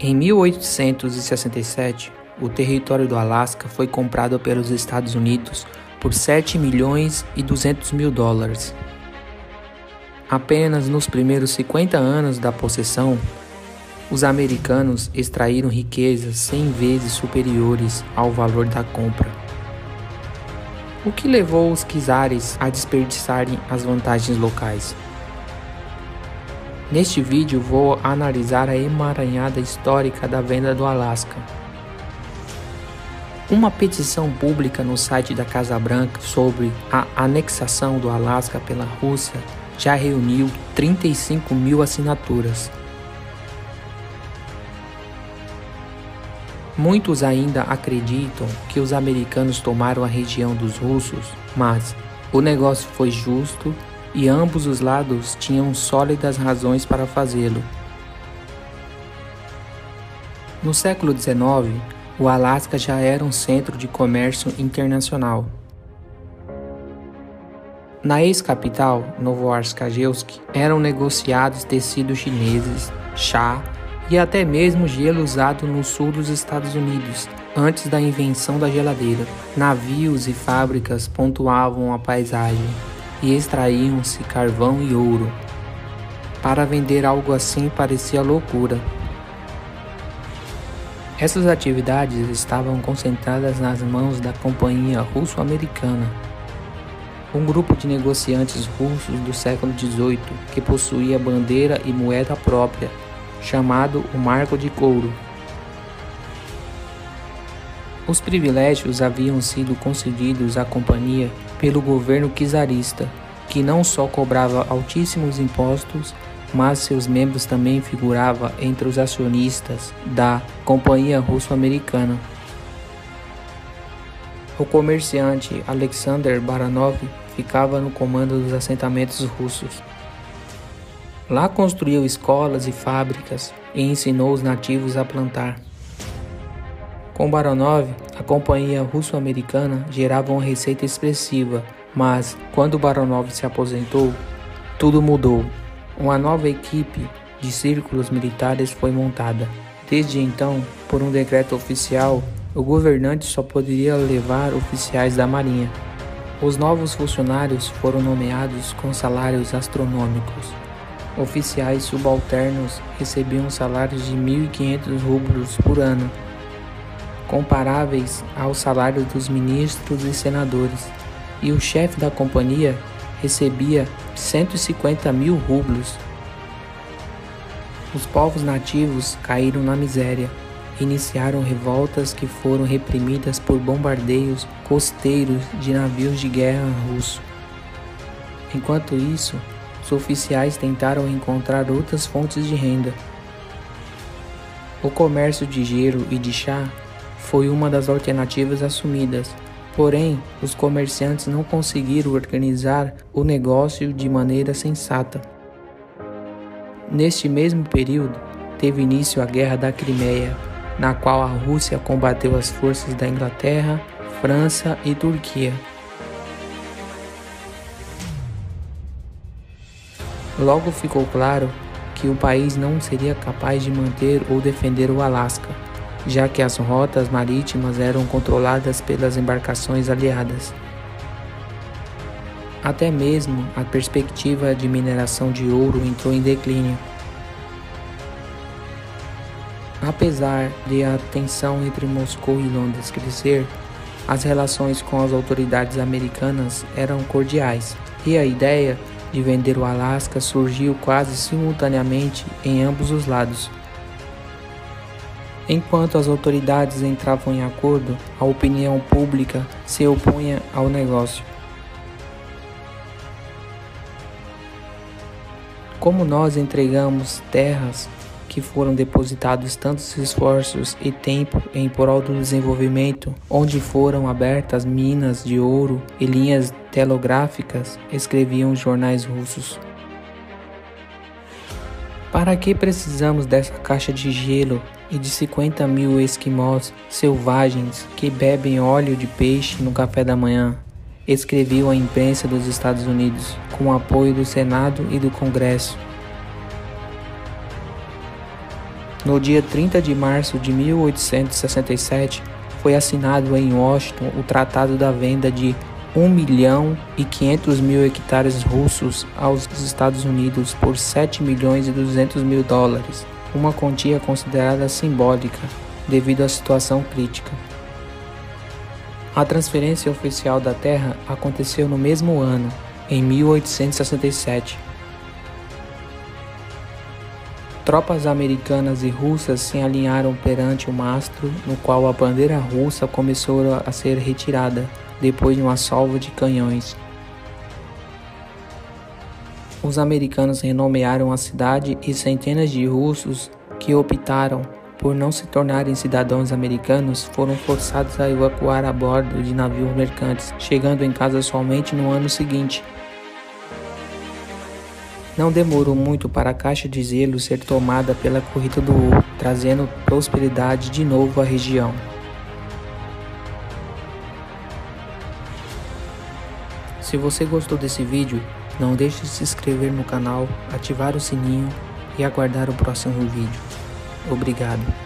Em 1867, o território do Alasca foi comprado pelos Estados Unidos por 7 milhões e 200 mil dólares. Apenas nos primeiros 50 anos da possessão, os americanos extraíram riquezas 100 vezes superiores ao valor da compra. O que levou os czares a desperdiçarem as vantagens locais? Neste vídeo vou analisar a emaranhada histórica da venda do Alasca. Uma petição pública no site da Casa Branca sobre a anexação do Alasca pela Rússia já reuniu 35 mil assinaturas. Muitos ainda acreditam que os americanos tomaram a região dos russos, mas o negócio foi justo e ambos os lados tinham sólidas razões para fazê-lo. No século XIX, o Alasca já era um centro de comércio internacional. Na ex-capital, Novoarskajevsk, eram negociados tecidos chineses, chá e até mesmo gelo usado no sul dos Estados Unidos, antes da invenção da geladeira. Navios e fábricas pontuavam a paisagem e extraíam-se carvão e ouro. Para vender algo assim parecia loucura. Essas atividades estavam concentradas nas mãos da Companhia Russo-Americana, um grupo de negociantes russos do século XVIII que possuía bandeira e moeda própria, chamado o Marco de Couro. Os privilégios haviam sido concedidos à companhia pelo governo czarista, que não só cobrava altíssimos impostos, mas seus membros também figuravam entre os acionistas da Companhia Russo-Americana. O comerciante Alexander Baranov ficava no comando dos assentamentos russos. Lá construiu escolas e fábricas e ensinou os nativos a plantar. Com Baranov, a companhia russo-americana gerava uma receita expressiva, mas quando Baranov se aposentou, tudo mudou. Uma nova equipe de círculos militares foi montada. Desde então, por um decreto oficial, o governante só poderia levar oficiais da Marinha. Os novos funcionários foram nomeados com salários astronômicos. Oficiais subalternos recebiam salários de 1.500 rublos por ano, comparáveis ao salário dos ministros e senadores, e o chefe da companhia recebia 150 mil rublos. Os povos nativos caíram na miséria, iniciaram revoltas que foram reprimidas por bombardeios costeiros de navios de guerra russos. Enquanto isso, os oficiais tentaram encontrar outras fontes de renda. O comércio de gelo e de chá foi uma das alternativas assumidas, porém, os comerciantes não conseguiram organizar o negócio de maneira sensata. Neste mesmo período, teve início a Guerra da Crimeia, na qual a Rússia combateu as forças da Inglaterra, França e Turquia. Logo ficou claro que o país não seria capaz de manter ou defender o Alasca, já que as rotas marítimas eram controladas pelas embarcações aliadas. Até mesmo a perspectiva de mineração de ouro entrou em declínio. Apesar de a tensão entre Moscou e Londres crescer, as relações com as autoridades americanas eram cordiais e a ideia de vender o Alasca surgiu quase simultaneamente em ambos os lados. Enquanto as autoridades entravam em acordo, a opinião pública se opunha ao negócio. Como nós entregamos terras que foram depositados tantos esforços e tempo em prol do desenvolvimento, onde foram abertas minas de ouro e linhas telegráficas, escreviam jornais russos. Para que precisamos dessa caixa de gelo e de 50 mil esquimós selvagens que bebem óleo de peixe no café da manhã? Escreveu a imprensa dos Estados Unidos, com o apoio do Senado e do Congresso. No dia 30 de março de 1867, foi assinado em Washington o Tratado da Venda de 1 milhão e 500 mil hectares russos aos Estados Unidos por 7 milhões e 200 mil dólares, uma quantia considerada simbólica devido à situação crítica. A transferência oficial da terra aconteceu no mesmo ano, em 1867. Tropas americanas e russas se alinharam perante o mastro, no qual a bandeira russa começou a ser retirada depois de uma salva de canhões. Os americanos renomearam a cidade e centenas de russos que optaram por não se tornarem cidadãos americanos foram forçados a evacuar a bordo de navios mercantes, chegando em casa somente no ano seguinte. Não demorou muito para a caixa de gelo ser tomada pela corrida do ouro, trazendo prosperidade de novo à região. Se você gostou desse vídeo, não deixe de se inscrever no canal, ativar o sininho e aguardar o próximo vídeo. Obrigado.